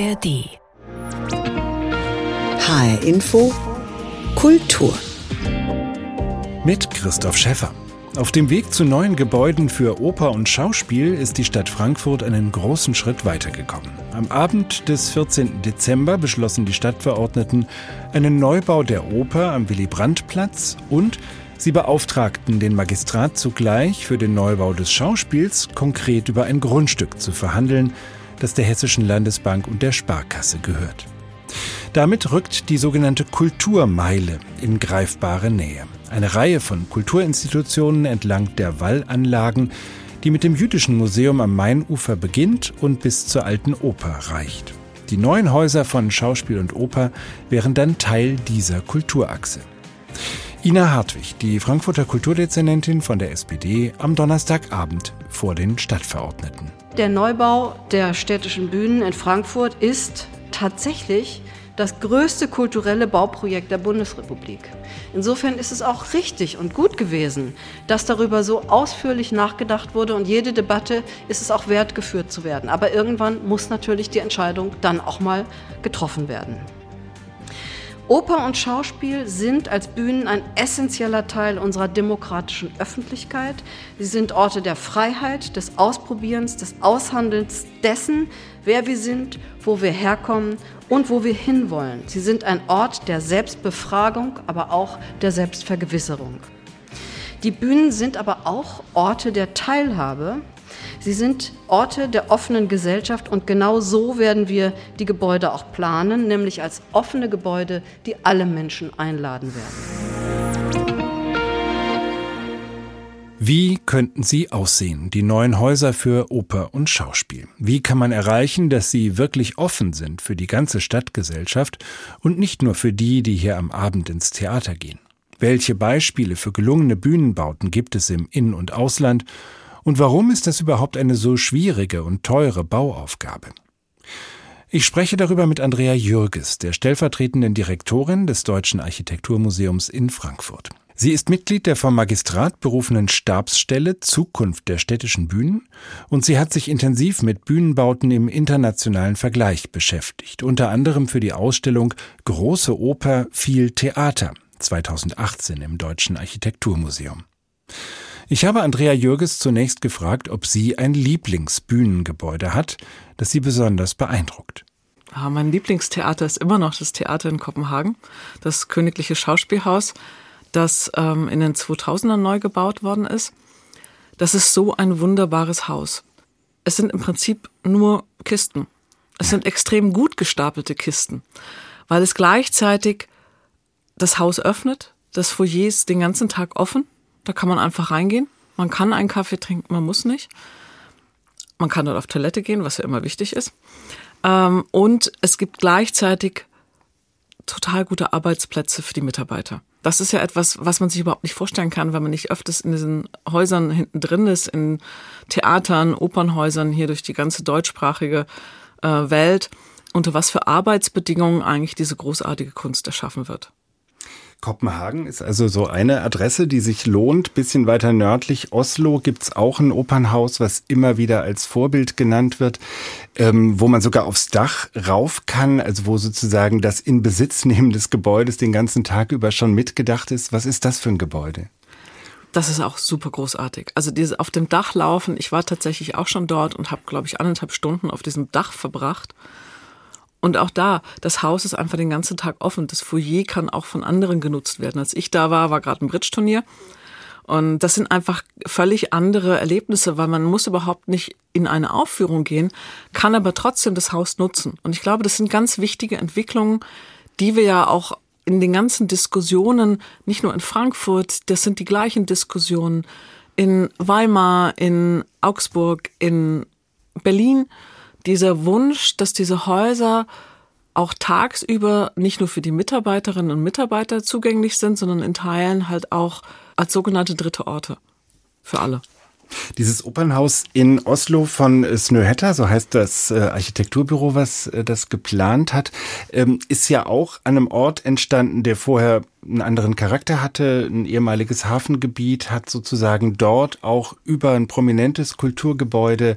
ARD. HR Info Kultur. Mit Christoph Schäffer. Auf dem Weg zu neuen Gebäuden für Oper und Schauspiel ist die Stadt Frankfurt einen großen Schritt weitergekommen. Am Abend des 14. Dezember beschlossen die Stadtverordneten einen Neubau der Oper am Willy-Brandt-Platz und sie beauftragten den Magistrat zugleich für den Neubau des Schauspiels konkret über ein Grundstück zu verhandeln, das der Hessischen Landesbank und der Sparkasse gehört. Damit rückt die sogenannte Kulturmeile in greifbare Nähe. Eine Reihe von Kulturinstitutionen entlang der Wallanlagen, die mit dem Jüdischen Museum am Mainufer beginnt und bis zur Alten Oper reicht. Die neuen Häuser von Schauspiel und Oper wären dann Teil dieser Kulturachse. Ina Hartwig, die Frankfurter Kulturdezernentin von der SPD, am Donnerstagabend vor den Stadtverordneten. Der Neubau der städtischen Bühnen in Frankfurt ist tatsächlich das größte kulturelle Bauprojekt der Bundesrepublik. Insofern ist es auch richtig und gut gewesen, dass darüber so ausführlich nachgedacht wurde und jede Debatte ist es auch wert, geführt zu werden. Aber irgendwann muss natürlich die Entscheidung dann auch mal getroffen werden. Oper und Schauspiel sind als Bühnen ein essentieller Teil unserer demokratischen Öffentlichkeit. Sie sind Orte der Freiheit, des Ausprobierens, des Aushandelns dessen, wer wir sind, wo wir herkommen und wo wir hinwollen. Sie sind ein Ort der Selbstbefragung, aber auch der Selbstvergewisserung. Die Bühnen sind aber auch Orte der Teilhabe, Sie sind Orte der offenen Gesellschaft und genau so werden wir die Gebäude auch planen, nämlich als offene Gebäude, die alle Menschen einladen werden. Wie könnten sie aussehen, die neuen Häuser für Oper und Schauspiel? Wie kann man erreichen, dass sie wirklich offen sind für die ganze Stadtgesellschaft und nicht nur für die, die hier am Abend ins Theater gehen? Welche Beispiele für gelungene Bühnenbauten gibt es im In- und Ausland und warum ist das überhaupt eine so schwierige und teure Bauaufgabe? Ich spreche darüber mit Andrea Jürges, der stellvertretenden Direktorin des Deutschen Architekturmuseums in Frankfurt. Sie ist Mitglied der vom Magistrat berufenen Stabsstelle Zukunft der städtischen Bühnen und sie hat sich intensiv mit Bühnenbauten im internationalen Vergleich beschäftigt, unter anderem für die Ausstellung Große Oper, viel Theater 2018 im Deutschen Architekturmuseum. Ich habe Andrea Jürges zunächst gefragt, ob sie ein Lieblingsbühnengebäude hat, das sie besonders beeindruckt. Ja, mein Lieblingstheater ist immer noch das Theater in Kopenhagen, das Königliche Schauspielhaus, das ähm, in den 2000ern neu gebaut worden ist. Das ist so ein wunderbares Haus. Es sind im Prinzip nur Kisten. Es sind extrem gut gestapelte Kisten, weil es gleichzeitig das Haus öffnet. Das Foyer ist den ganzen Tag offen. Da kann man einfach reingehen. Man kann einen Kaffee trinken, man muss nicht. Man kann dort auf Toilette gehen, was ja immer wichtig ist. Ähm, und es gibt gleichzeitig total gute Arbeitsplätze für die Mitarbeiter. Das ist ja etwas, was man sich überhaupt nicht vorstellen kann, wenn man nicht öfters in diesen Häusern hinten drin ist, in Theatern, Opernhäusern hier durch die ganze deutschsprachige äh, Welt, unter was für Arbeitsbedingungen eigentlich diese großartige Kunst erschaffen wird. Kopenhagen ist also so eine Adresse, die sich lohnt. Bisschen weiter nördlich Oslo gibt's auch ein Opernhaus, was immer wieder als Vorbild genannt wird, ähm, wo man sogar aufs Dach rauf kann, also wo sozusagen das Inbesitznehmen des Gebäudes den ganzen Tag über schon mitgedacht ist. Was ist das für ein Gebäude? Das ist auch super großartig. Also diese auf dem Dach laufen, ich war tatsächlich auch schon dort und habe, glaube ich, anderthalb Stunden auf diesem Dach verbracht. Und auch da, das Haus ist einfach den ganzen Tag offen. Das Foyer kann auch von anderen genutzt werden. Als ich da war, war gerade ein Bridge-Turnier. Und das sind einfach völlig andere Erlebnisse, weil man muss überhaupt nicht in eine Aufführung gehen, kann aber trotzdem das Haus nutzen. Und ich glaube, das sind ganz wichtige Entwicklungen, die wir ja auch in den ganzen Diskussionen, nicht nur in Frankfurt, das sind die gleichen Diskussionen in Weimar, in Augsburg, in Berlin, dieser Wunsch, dass diese Häuser auch tagsüber nicht nur für die Mitarbeiterinnen und Mitarbeiter zugänglich sind, sondern in Teilen halt auch als sogenannte dritte Orte für alle. Dieses Opernhaus in Oslo von Snøhetta, so heißt das äh, Architekturbüro, was äh, das geplant hat, ähm, ist ja auch an einem Ort entstanden, der vorher einen anderen Charakter hatte. Ein ehemaliges Hafengebiet hat sozusagen dort auch über ein prominentes Kulturgebäude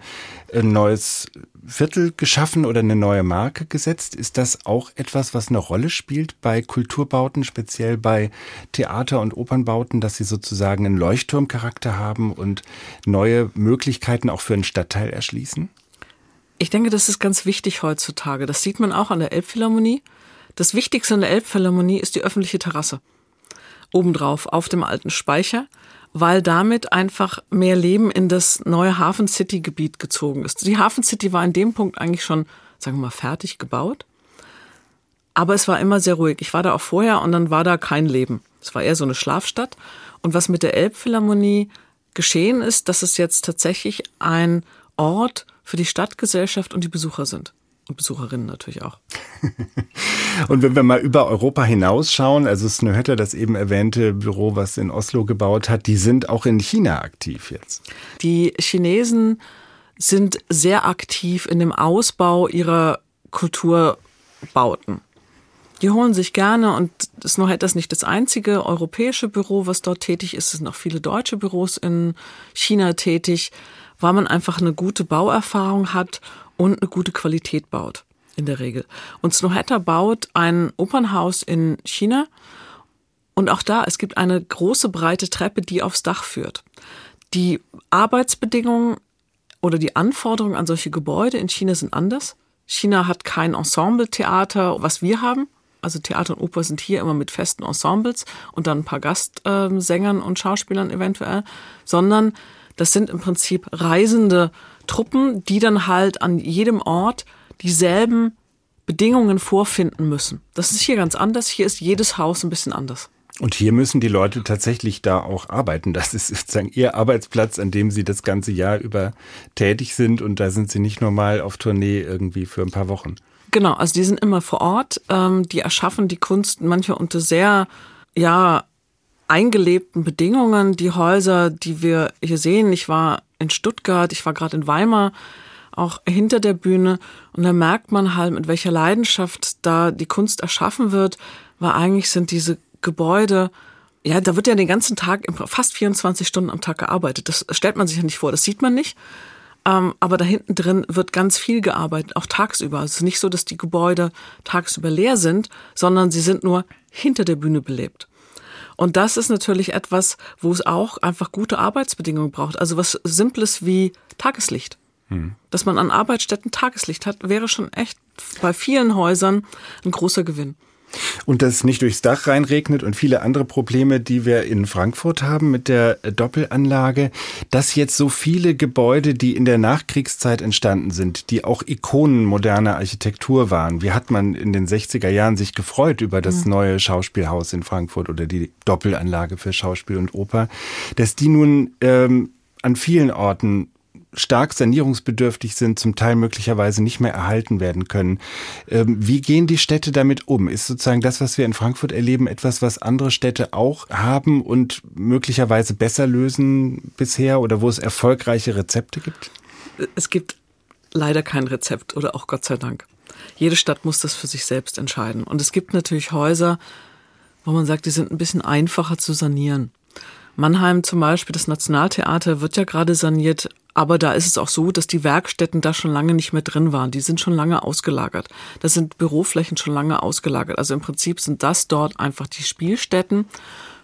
ein neues Viertel geschaffen oder eine neue Marke gesetzt. Ist das auch etwas, was eine Rolle spielt bei Kulturbauten, speziell bei Theater- und Opernbauten, dass sie sozusagen einen Leuchtturmcharakter haben und neue Möglichkeiten auch für einen Stadtteil erschließen? Ich denke, das ist ganz wichtig heutzutage. Das sieht man auch an der Elbphilharmonie. Das Wichtigste an der Elbphilharmonie ist die öffentliche Terrasse. Obendrauf auf dem alten Speicher, weil damit einfach mehr Leben in das neue Hafen City Gebiet gezogen ist. Die Hafen City war in dem Punkt eigentlich schon, sagen wir mal, fertig gebaut. Aber es war immer sehr ruhig. Ich war da auch vorher und dann war da kein Leben. Es war eher so eine Schlafstadt. Und was mit der Elbphilharmonie geschehen ist, dass es jetzt tatsächlich ein Ort für die Stadtgesellschaft und die Besucher sind. Und Besucherinnen natürlich auch. und wenn wir mal über Europa hinausschauen, also Snøhetta, das eben erwähnte Büro, was in Oslo gebaut hat, die sind auch in China aktiv jetzt. Die Chinesen sind sehr aktiv in dem Ausbau ihrer Kulturbauten. Die holen sich gerne und Snøhetta ist nicht das einzige europäische Büro, was dort tätig ist. Es sind auch viele deutsche Büros in China tätig, weil man einfach eine gute Bauerfahrung hat und eine gute Qualität baut, in der Regel. Und Snowhatter baut ein Opernhaus in China und auch da, es gibt eine große breite Treppe, die aufs Dach führt. Die Arbeitsbedingungen oder die Anforderungen an solche Gebäude in China sind anders. China hat kein Ensemble-Theater, was wir haben. Also Theater und Oper sind hier immer mit festen Ensembles und dann ein paar Gastsängern und Schauspielern eventuell, sondern das sind im Prinzip reisende Truppen, die dann halt an jedem Ort dieselben Bedingungen vorfinden müssen. Das ist hier ganz anders. Hier ist jedes Haus ein bisschen anders. Und hier müssen die Leute tatsächlich da auch arbeiten. Das ist sozusagen ihr Arbeitsplatz, an dem sie das ganze Jahr über tätig sind. Und da sind sie nicht nur mal auf Tournee irgendwie für ein paar Wochen. Genau, also die sind immer vor Ort. Ähm, die erschaffen die Kunst manchmal unter sehr, ja, eingelebten Bedingungen. Die Häuser, die wir hier sehen, ich war in Stuttgart, ich war gerade in Weimar, auch hinter der Bühne. Und da merkt man halt, mit welcher Leidenschaft da die Kunst erschaffen wird, weil eigentlich sind diese Gebäude, ja, da wird ja den ganzen Tag, fast 24 Stunden am Tag gearbeitet. Das stellt man sich ja nicht vor, das sieht man nicht. Ähm, aber da hinten drin wird ganz viel gearbeitet, auch tagsüber. Es ist nicht so, dass die Gebäude tagsüber leer sind, sondern sie sind nur hinter der Bühne belebt. Und das ist natürlich etwas, wo es auch einfach gute Arbeitsbedingungen braucht. Also was Simples wie Tageslicht. Hm. Dass man an Arbeitsstätten Tageslicht hat, wäre schon echt bei vielen Häusern ein großer Gewinn. Und dass es nicht durchs Dach reinregnet und viele andere Probleme, die wir in Frankfurt haben mit der Doppelanlage, dass jetzt so viele Gebäude, die in der Nachkriegszeit entstanden sind, die auch Ikonen moderner Architektur waren. Wie hat man in den 60er Jahren sich gefreut über das mhm. neue Schauspielhaus in Frankfurt oder die Doppelanlage für Schauspiel und Oper, dass die nun ähm, an vielen Orten stark sanierungsbedürftig sind, zum Teil möglicherweise nicht mehr erhalten werden können. Ähm, wie gehen die Städte damit um? Ist sozusagen das, was wir in Frankfurt erleben, etwas, was andere Städte auch haben und möglicherweise besser lösen bisher oder wo es erfolgreiche Rezepte gibt? Es gibt leider kein Rezept oder auch Gott sei Dank. Jede Stadt muss das für sich selbst entscheiden. Und es gibt natürlich Häuser, wo man sagt, die sind ein bisschen einfacher zu sanieren. Mannheim zum Beispiel, das Nationaltheater wird ja gerade saniert, aber da ist es auch so, dass die Werkstätten da schon lange nicht mehr drin waren. Die sind schon lange ausgelagert. Da sind Büroflächen schon lange ausgelagert. Also im Prinzip sind das dort einfach die Spielstätten.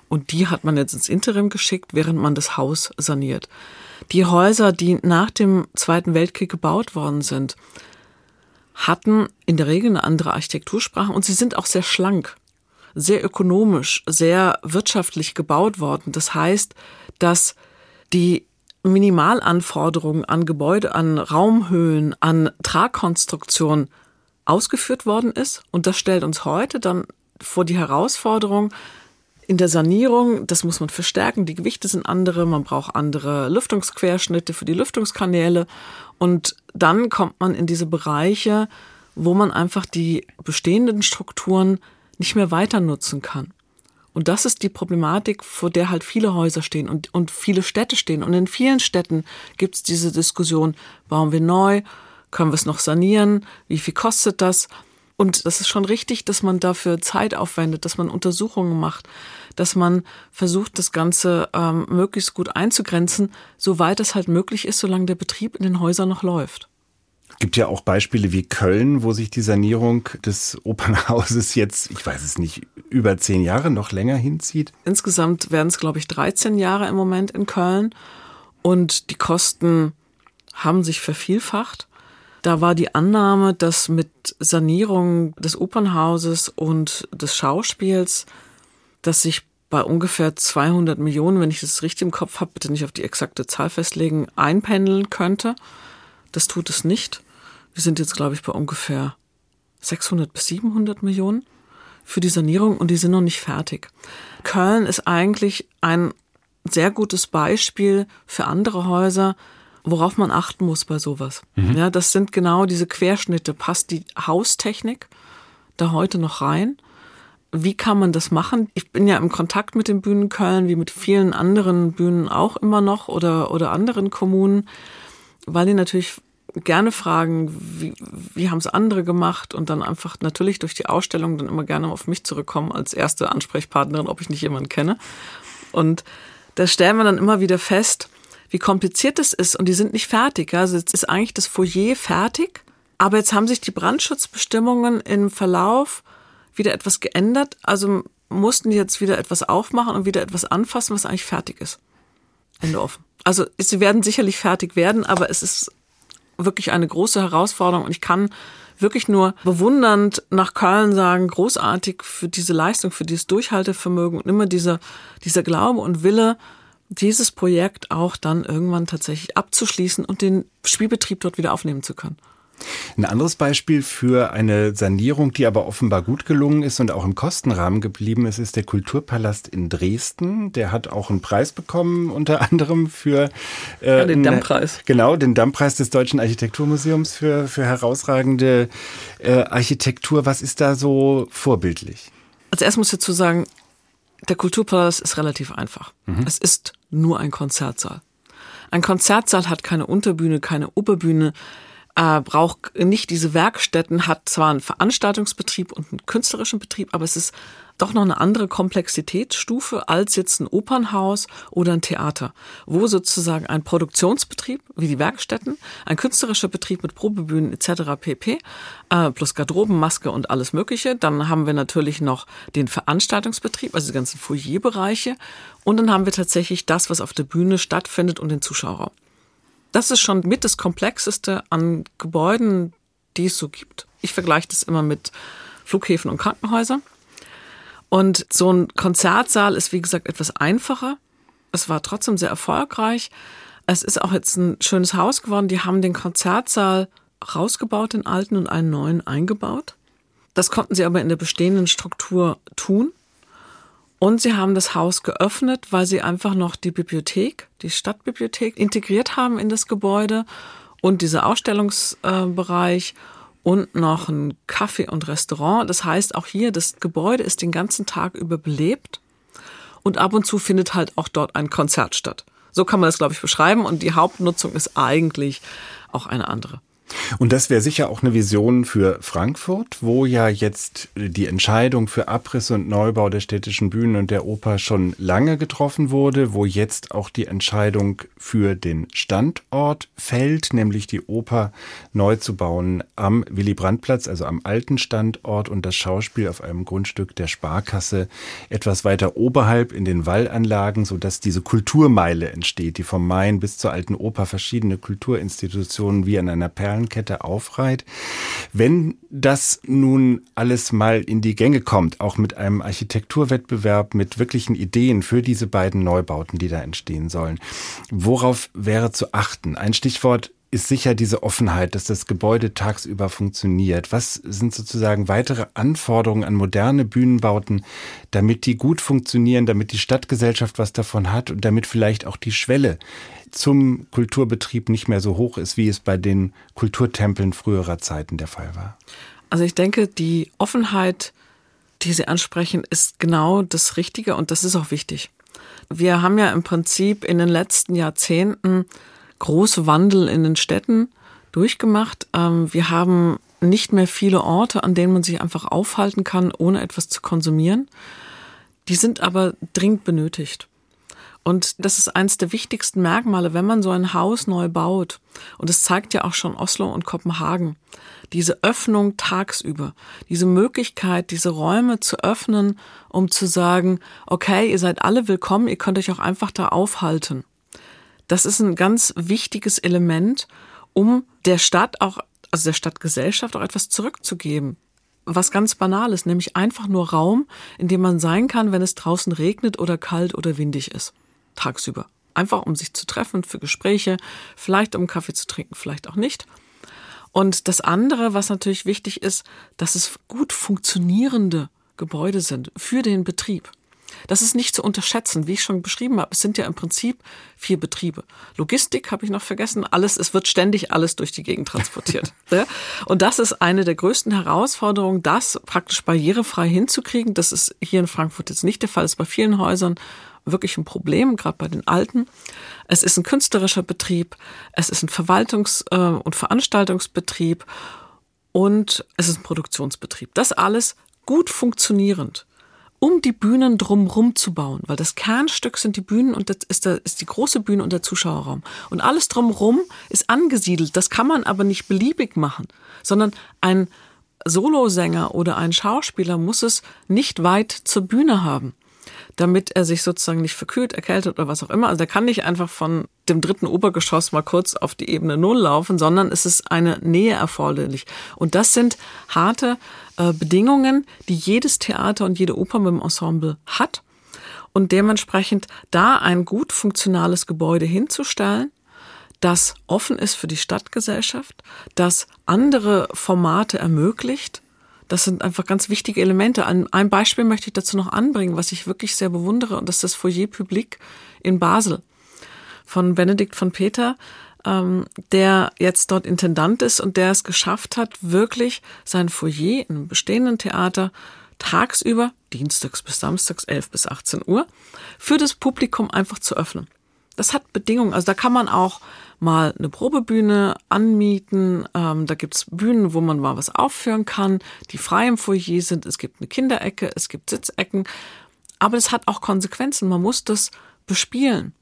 Und die hat man jetzt ins Interim geschickt, während man das Haus saniert. Die Häuser, die nach dem Zweiten Weltkrieg gebaut worden sind, hatten in der Regel eine andere Architektursprache und sie sind auch sehr schlank sehr ökonomisch, sehr wirtschaftlich gebaut worden. Das heißt, dass die Minimalanforderungen an Gebäude, an Raumhöhen, an Tragkonstruktion ausgeführt worden ist. Und das stellt uns heute dann vor die Herausforderung, in der Sanierung, das muss man verstärken, die Gewichte sind andere, man braucht andere Lüftungsquerschnitte für die Lüftungskanäle und dann kommt man in diese Bereiche, wo man einfach die bestehenden Strukturen nicht mehr weiter nutzen kann. Und das ist die Problematik, vor der halt viele Häuser stehen und, und viele Städte stehen. Und in vielen Städten gibt es diese Diskussion, bauen wir neu, können wir es noch sanieren, wie viel kostet das? Und das ist schon richtig, dass man dafür Zeit aufwendet, dass man Untersuchungen macht, dass man versucht, das Ganze ähm, möglichst gut einzugrenzen, soweit es halt möglich ist, solange der Betrieb in den Häusern noch läuft. Gibt ja auch Beispiele wie Köln, wo sich die Sanierung des Opernhauses jetzt, ich weiß es nicht, über zehn Jahre noch länger hinzieht. Insgesamt werden es, glaube ich, 13 Jahre im Moment in Köln. Und die Kosten haben sich vervielfacht. Da war die Annahme, dass mit Sanierung des Opernhauses und des Schauspiels, dass sich bei ungefähr 200 Millionen, wenn ich das richtig im Kopf habe, bitte nicht auf die exakte Zahl festlegen, einpendeln könnte. Das tut es nicht. Wir sind jetzt, glaube ich, bei ungefähr 600 bis 700 Millionen für die Sanierung und die sind noch nicht fertig. Köln ist eigentlich ein sehr gutes Beispiel für andere Häuser, worauf man achten muss bei sowas. Mhm. Ja, das sind genau diese Querschnitte. Passt die Haustechnik da heute noch rein? Wie kann man das machen? Ich bin ja im Kontakt mit den Bühnen Köln, wie mit vielen anderen Bühnen auch immer noch oder, oder anderen Kommunen, weil die natürlich gerne fragen, wie, wie haben es andere gemacht und dann einfach natürlich durch die Ausstellung dann immer gerne auf mich zurückkommen als erste Ansprechpartnerin, ob ich nicht jemanden kenne. Und da stellen wir dann immer wieder fest, wie kompliziert es ist und die sind nicht fertig. Also jetzt ist eigentlich das Foyer fertig, aber jetzt haben sich die Brandschutzbestimmungen im Verlauf wieder etwas geändert. Also mussten die jetzt wieder etwas aufmachen und wieder etwas anfassen, was eigentlich fertig ist. Ende offen. Also sie werden sicherlich fertig werden, aber es ist wirklich eine große Herausforderung und ich kann wirklich nur bewundernd nach Köln sagen, großartig für diese Leistung, für dieses Durchhaltevermögen und immer dieser, dieser Glaube und Wille, dieses Projekt auch dann irgendwann tatsächlich abzuschließen und den Spielbetrieb dort wieder aufnehmen zu können. Ein anderes Beispiel für eine Sanierung, die aber offenbar gut gelungen ist und auch im Kostenrahmen geblieben ist, ist der Kulturpalast in Dresden. Der hat auch einen Preis bekommen, unter anderem für äh, ja, den Dammpreis. Genau, den Dammpreis des Deutschen Architekturmuseums für, für herausragende äh, Architektur. Was ist da so vorbildlich? Also erst muss ich dazu sagen, der Kulturpalast ist relativ einfach. Mhm. Es ist nur ein Konzertsaal. Ein Konzertsaal hat keine Unterbühne, keine Oberbühne, äh, braucht nicht diese Werkstätten, hat zwar einen Veranstaltungsbetrieb und einen künstlerischen Betrieb, aber es ist doch noch eine andere Komplexitätsstufe als jetzt ein Opernhaus oder ein Theater, wo sozusagen ein Produktionsbetrieb wie die Werkstätten, ein künstlerischer Betrieb mit Probebühnen etc. pp. Äh, plus Garderoben, Maske und alles Mögliche. Dann haben wir natürlich noch den Veranstaltungsbetrieb, also die ganzen Foyerbereiche. Und dann haben wir tatsächlich das, was auf der Bühne stattfindet und den Zuschauerraum. Das ist schon mit das Komplexeste an Gebäuden, die es so gibt. Ich vergleiche das immer mit Flughäfen und Krankenhäusern. Und so ein Konzertsaal ist, wie gesagt, etwas einfacher. Es war trotzdem sehr erfolgreich. Es ist auch jetzt ein schönes Haus geworden. Die haben den Konzertsaal rausgebaut, den alten, und einen neuen eingebaut. Das konnten sie aber in der bestehenden Struktur tun. Und sie haben das Haus geöffnet, weil sie einfach noch die Bibliothek, die Stadtbibliothek integriert haben in das Gebäude und dieser Ausstellungsbereich und noch ein Café und Restaurant. Das heißt, auch hier, das Gebäude ist den ganzen Tag über belebt und ab und zu findet halt auch dort ein Konzert statt. So kann man das, glaube ich, beschreiben und die Hauptnutzung ist eigentlich auch eine andere. Und das wäre sicher auch eine Vision für Frankfurt, wo ja jetzt die Entscheidung für Abriss und Neubau der städtischen Bühnen und der Oper schon lange getroffen wurde, wo jetzt auch die Entscheidung für den Standort fällt, nämlich die Oper neu zu bauen am Willy-Brandt-Platz, also am alten Standort und das Schauspiel auf einem Grundstück der Sparkasse etwas weiter oberhalb in den Wallanlagen, sodass diese Kulturmeile entsteht, die vom Main bis zur alten Oper verschiedene Kulturinstitutionen wie an einer Perlen Perlenkette aufreiht. Wenn das nun alles mal in die Gänge kommt, auch mit einem Architekturwettbewerb, mit wirklichen Ideen für diese beiden Neubauten, die da entstehen sollen, worauf wäre zu achten? Ein Stichwort ist sicher diese Offenheit, dass das Gebäude tagsüber funktioniert. Was sind sozusagen weitere Anforderungen an moderne Bühnenbauten, damit die gut funktionieren, damit die Stadtgesellschaft was davon hat und damit vielleicht auch die Schwelle zum Kulturbetrieb nicht mehr so hoch ist, wie es bei den Kulturtempeln früherer Zeiten der Fall war? Also ich denke, die Offenheit, die Sie ansprechen, ist genau das Richtige und das ist auch wichtig. Wir haben ja im Prinzip in den letzten Jahrzehnten große Wandel in den Städten durchgemacht. Ähm, wir haben nicht mehr viele Orte, an denen man sich einfach aufhalten kann, ohne etwas zu konsumieren. Die sind aber dringend benötigt. Und das ist eines der wichtigsten Merkmale, wenn man so ein Haus neu baut. Und es zeigt ja auch schon Oslo und Kopenhagen. Diese Öffnung tagsüber, diese Möglichkeit, diese Räume zu öffnen, um zu sagen, okay, ihr seid alle willkommen, ihr könnt euch auch einfach da aufhalten. Das ist ein ganz wichtiges Element, um der Stadt auch, also der Stadtgesellschaft auch etwas zurückzugeben was ganz Banales, nämlich einfach nur Raum, in dem man sein kann, wenn es draußen regnet oder kalt oder windig ist tagsüber. Einfach um sich zu treffen für Gespräche, vielleicht um Kaffee zu trinken, vielleicht auch nicht. Und das andere, was natürlich wichtig ist, dass es gut funktionierende Gebäude sind für den Betrieb. Das ist nicht zu unterschätzen, wie ich schon beschrieben habe. Es sind ja im Prinzip vier Betriebe. Logistik habe ich noch vergessen. Alles, es wird ständig alles durch die Gegend transportiert. Und das ist eine der größten Herausforderungen, das praktisch barrierefrei hinzukriegen. Das ist hier in Frankfurt jetzt nicht der Fall, das ist bei vielen Häusern wirklich ein Problem, gerade bei den Alten. Es ist ein künstlerischer Betrieb, es ist ein Verwaltungs- äh, und Veranstaltungsbetrieb und es ist ein Produktionsbetrieb. Das alles gut funktionierend um die Bühnen drumrum zu bauen, weil das Kernstück sind die Bühnen und das ist, da, ist die große Bühne und der Zuschauerraum. Und alles drumrum ist angesiedelt. Das kann man aber nicht beliebig machen, sondern ein Solosänger oder ein Schauspieler muss es nicht weit zur Bühne haben damit er sich sozusagen nicht verkühlt, erkältet oder was auch immer. Also der kann nicht einfach von dem dritten Obergeschoss mal kurz auf die Ebene Null laufen, sondern es ist eine Nähe erforderlich. Und das sind harte äh, Bedingungen, die jedes Theater und jede Oper mit dem Ensemble hat. Und dementsprechend da ein gut funktionales Gebäude hinzustellen, das offen ist für die Stadtgesellschaft, das andere Formate ermöglicht, das sind einfach ganz wichtige Elemente. Ein, Beispiel möchte ich dazu noch anbringen, was ich wirklich sehr bewundere, und das ist das Foyer Public in Basel von Benedikt von Peter, ähm, der jetzt dort Intendant ist und der es geschafft hat, wirklich sein Foyer einem bestehenden Theater tagsüber, dienstags bis samstags, 11 bis 18 Uhr, für das Publikum einfach zu öffnen. Das hat Bedingungen. Also da kann man auch mal eine Probebühne anmieten. Ähm, da gibt's Bühnen, wo man mal was aufführen kann, die frei im Foyer sind. Es gibt eine Kinderecke, es gibt Sitzecken. Aber es hat auch Konsequenzen. Man muss das bespielen.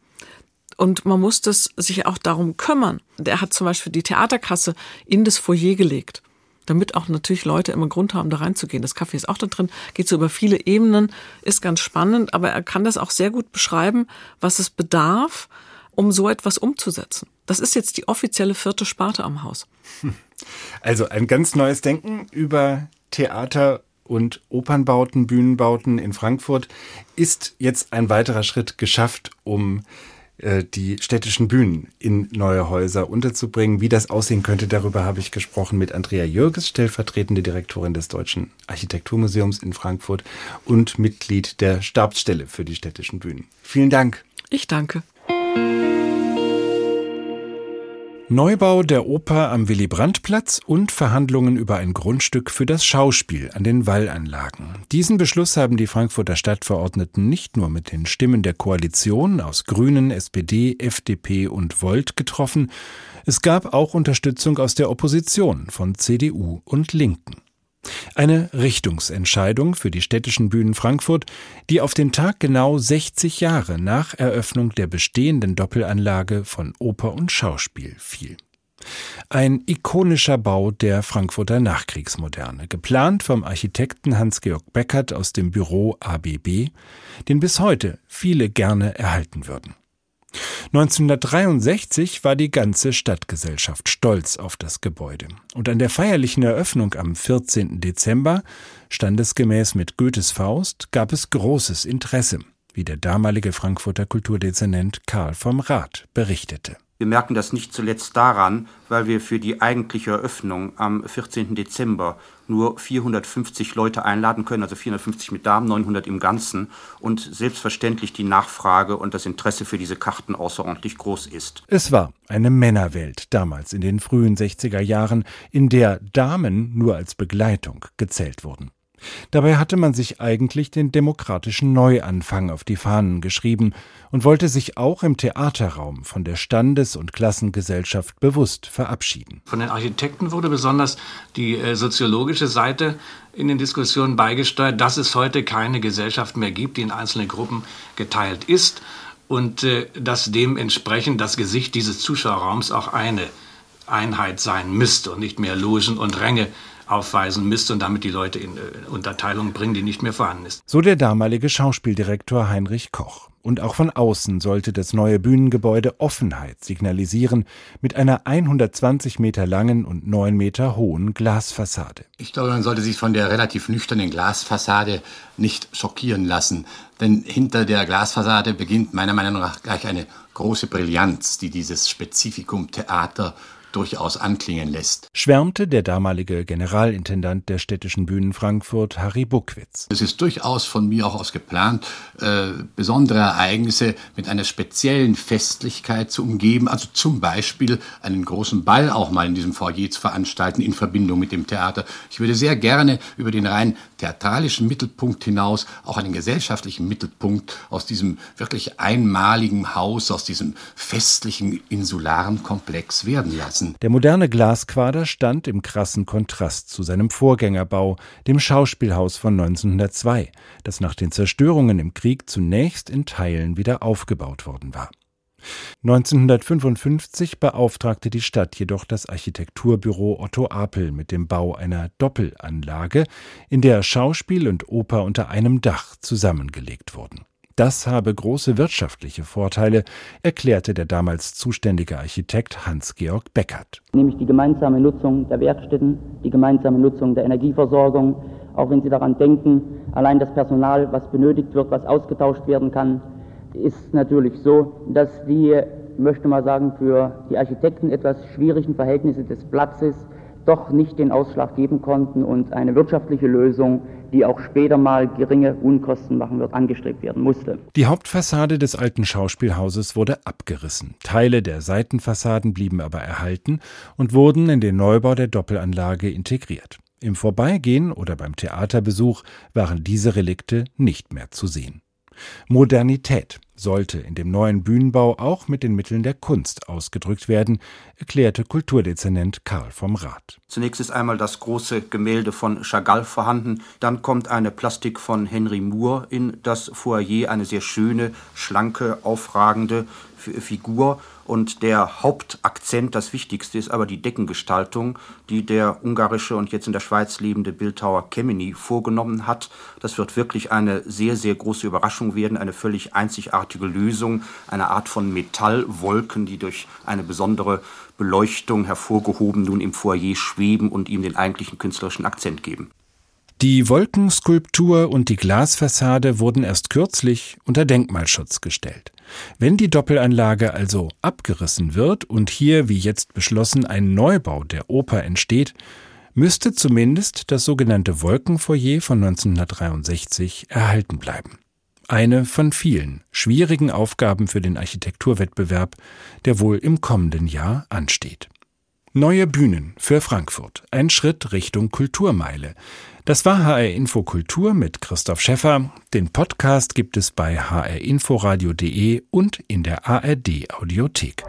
Und man muss das sich auch darum kümmern. Der hat zum Beispiel die Theaterkasse in das Foyer gelegt damit auch natürlich Leute immer Grund haben, da reinzugehen. Das Kaffee ist auch da drin, geht so über viele Ebenen, ist ganz spannend, aber er kann das auch sehr gut beschreiben, was es bedarf, um so etwas umzusetzen. Das ist jetzt die offizielle vierte Sparte am Haus. Also ein ganz neues Denken über Theater und Opernbauten, Bühnenbauten in Frankfurt ist jetzt ein weiterer Schritt geschafft, um die städtischen Bühnen in neue Häuser unterzubringen. Wie das aussehen könnte, darüber habe ich gesprochen mit Andrea Jürges, stellvertretende Direktorin des Deutschen Architekturmuseums in Frankfurt und Mitglied der Stabsstelle für die städtischen Bühnen. Vielen Dank. Ich danke. Neubau der Oper am Willy-Brandt-Platz und Verhandlungen über ein Grundstück für das Schauspiel an den Wallanlagen. Diesen Beschluss haben die Frankfurter Stadtverordneten nicht nur mit den Stimmen der Koalition aus Grünen, SPD, FDP und Volt getroffen, es gab auch Unterstützung aus der Opposition von CDU und Linken. Eine Richtungsentscheidung für die städtischen Bühnen Frankfurt, die auf den Tag genau 60 Jahre nach Eröffnung der bestehenden Doppelanlage von Oper und Schauspiel fiel. Ein ikonischer Bau der Frankfurter Nachkriegsmoderne, geplant vom Architekten Hans-Georg Beckert aus dem Büro ABB, den bis heute viele gerne erhalten würden. 1963 war die ganze Stadtgesellschaft stolz auf das Gebäude. Und an der feierlichen Eröffnung am 14. Dezember, standesgemäß mit Goethes Faust, gab es großes Interesse, wie der damalige Frankfurter Kulturdezernent Karl vom Rath berichtete. Wir merken das nicht zuletzt daran, weil wir für die eigentliche Eröffnung am 14. Dezember nur 450 Leute einladen können, also 450 mit Damen, 900 im Ganzen und selbstverständlich die Nachfrage und das Interesse für diese Karten außerordentlich groß ist. Es war eine Männerwelt damals in den frühen 60er Jahren, in der Damen nur als Begleitung gezählt wurden. Dabei hatte man sich eigentlich den demokratischen Neuanfang auf die Fahnen geschrieben und wollte sich auch im Theaterraum von der Standes- und Klassengesellschaft bewusst verabschieden. Von den Architekten wurde besonders die äh, soziologische Seite in den Diskussionen beigesteuert, dass es heute keine Gesellschaft mehr gibt, die in einzelne Gruppen geteilt ist und äh, dass dementsprechend das Gesicht dieses Zuschauerraums auch eine Einheit sein müsste und nicht mehr Logen und Ränge aufweisen müsste und damit die Leute in äh, Unterteilung bringen, die nicht mehr vorhanden ist. So der damalige Schauspieldirektor Heinrich Koch. Und auch von außen sollte das neue Bühnengebäude Offenheit signalisieren mit einer 120 Meter langen und 9 Meter hohen Glasfassade. Ich glaube, man sollte sich von der relativ nüchternen Glasfassade nicht schockieren lassen. Denn hinter der Glasfassade beginnt meiner Meinung nach gleich eine große Brillanz, die dieses Spezifikum Theater durchaus anklingen lässt. Schwärmte der damalige Generalintendant der städtischen Bühnen Frankfurt, Harry Buckwitz. Es ist durchaus von mir auch aus geplant, äh, besondere Ereignisse mit einer speziellen Festlichkeit zu umgeben, also zum Beispiel einen großen Ball auch mal in diesem Foyer zu veranstalten in Verbindung mit dem Theater. Ich würde sehr gerne über den rein theatralischen Mittelpunkt hinaus auch einen gesellschaftlichen Mittelpunkt aus diesem wirklich einmaligen Haus, aus diesem festlichen insularen Komplex werden lassen lassen. Der moderne Glasquader stand im krassen Kontrast zu seinem Vorgängerbau, dem Schauspielhaus von 1902, das nach den Zerstörungen im Krieg zunächst in Teilen wieder aufgebaut worden war. 1955 beauftragte die Stadt jedoch das Architekturbüro Otto Apel mit dem Bau einer Doppelanlage, in der Schauspiel und Oper unter einem Dach zusammengelegt wurden. Das habe große wirtschaftliche Vorteile, erklärte der damals zuständige Architekt Hans-Georg Beckert. Nämlich die gemeinsame Nutzung der Werkstätten, die gemeinsame Nutzung der Energieversorgung, auch wenn Sie daran denken, allein das Personal, was benötigt wird, was ausgetauscht werden kann, ist natürlich so, dass die, möchte mal sagen, für die Architekten etwas schwierigen Verhältnisse des Platzes doch nicht den Ausschlag geben konnten und eine wirtschaftliche Lösung, die auch später mal geringe Unkosten machen wird, angestrebt werden musste. Die Hauptfassade des alten Schauspielhauses wurde abgerissen. Teile der Seitenfassaden blieben aber erhalten und wurden in den Neubau der Doppelanlage integriert. Im Vorbeigehen oder beim Theaterbesuch waren diese Relikte nicht mehr zu sehen. Modernität sollte in dem neuen Bühnenbau auch mit den Mitteln der Kunst ausgedrückt werden, erklärte Kulturdezernent Karl vom Rath. Zunächst ist einmal das große Gemälde von Chagall vorhanden, dann kommt eine Plastik von Henry Moore in das Foyer, eine sehr schöne, schlanke, aufragende Figur und der Hauptakzent, das Wichtigste, ist aber die Deckengestaltung, die der ungarische und jetzt in der Schweiz lebende Bildhauer Kemeny vorgenommen hat. Das wird wirklich eine sehr, sehr große Überraschung werden, eine völlig einzigartige Lösung, eine Art von Metallwolken, die durch eine besondere Beleuchtung hervorgehoben nun im Foyer schweben und ihm den eigentlichen künstlerischen Akzent geben. Die Wolkenskulptur und die Glasfassade wurden erst kürzlich unter Denkmalschutz gestellt. Wenn die Doppelanlage also abgerissen wird und hier wie jetzt beschlossen ein Neubau der Oper entsteht, müsste zumindest das sogenannte Wolkenfoyer von 1963 erhalten bleiben. Eine von vielen schwierigen Aufgaben für den Architekturwettbewerb, der wohl im kommenden Jahr ansteht. Neue Bühnen für Frankfurt. Ein Schritt Richtung Kulturmeile. Das war HR Info Kultur mit Christoph Schäffer. Den Podcast gibt es bei hrinforadio.de und in der ARD Audiothek.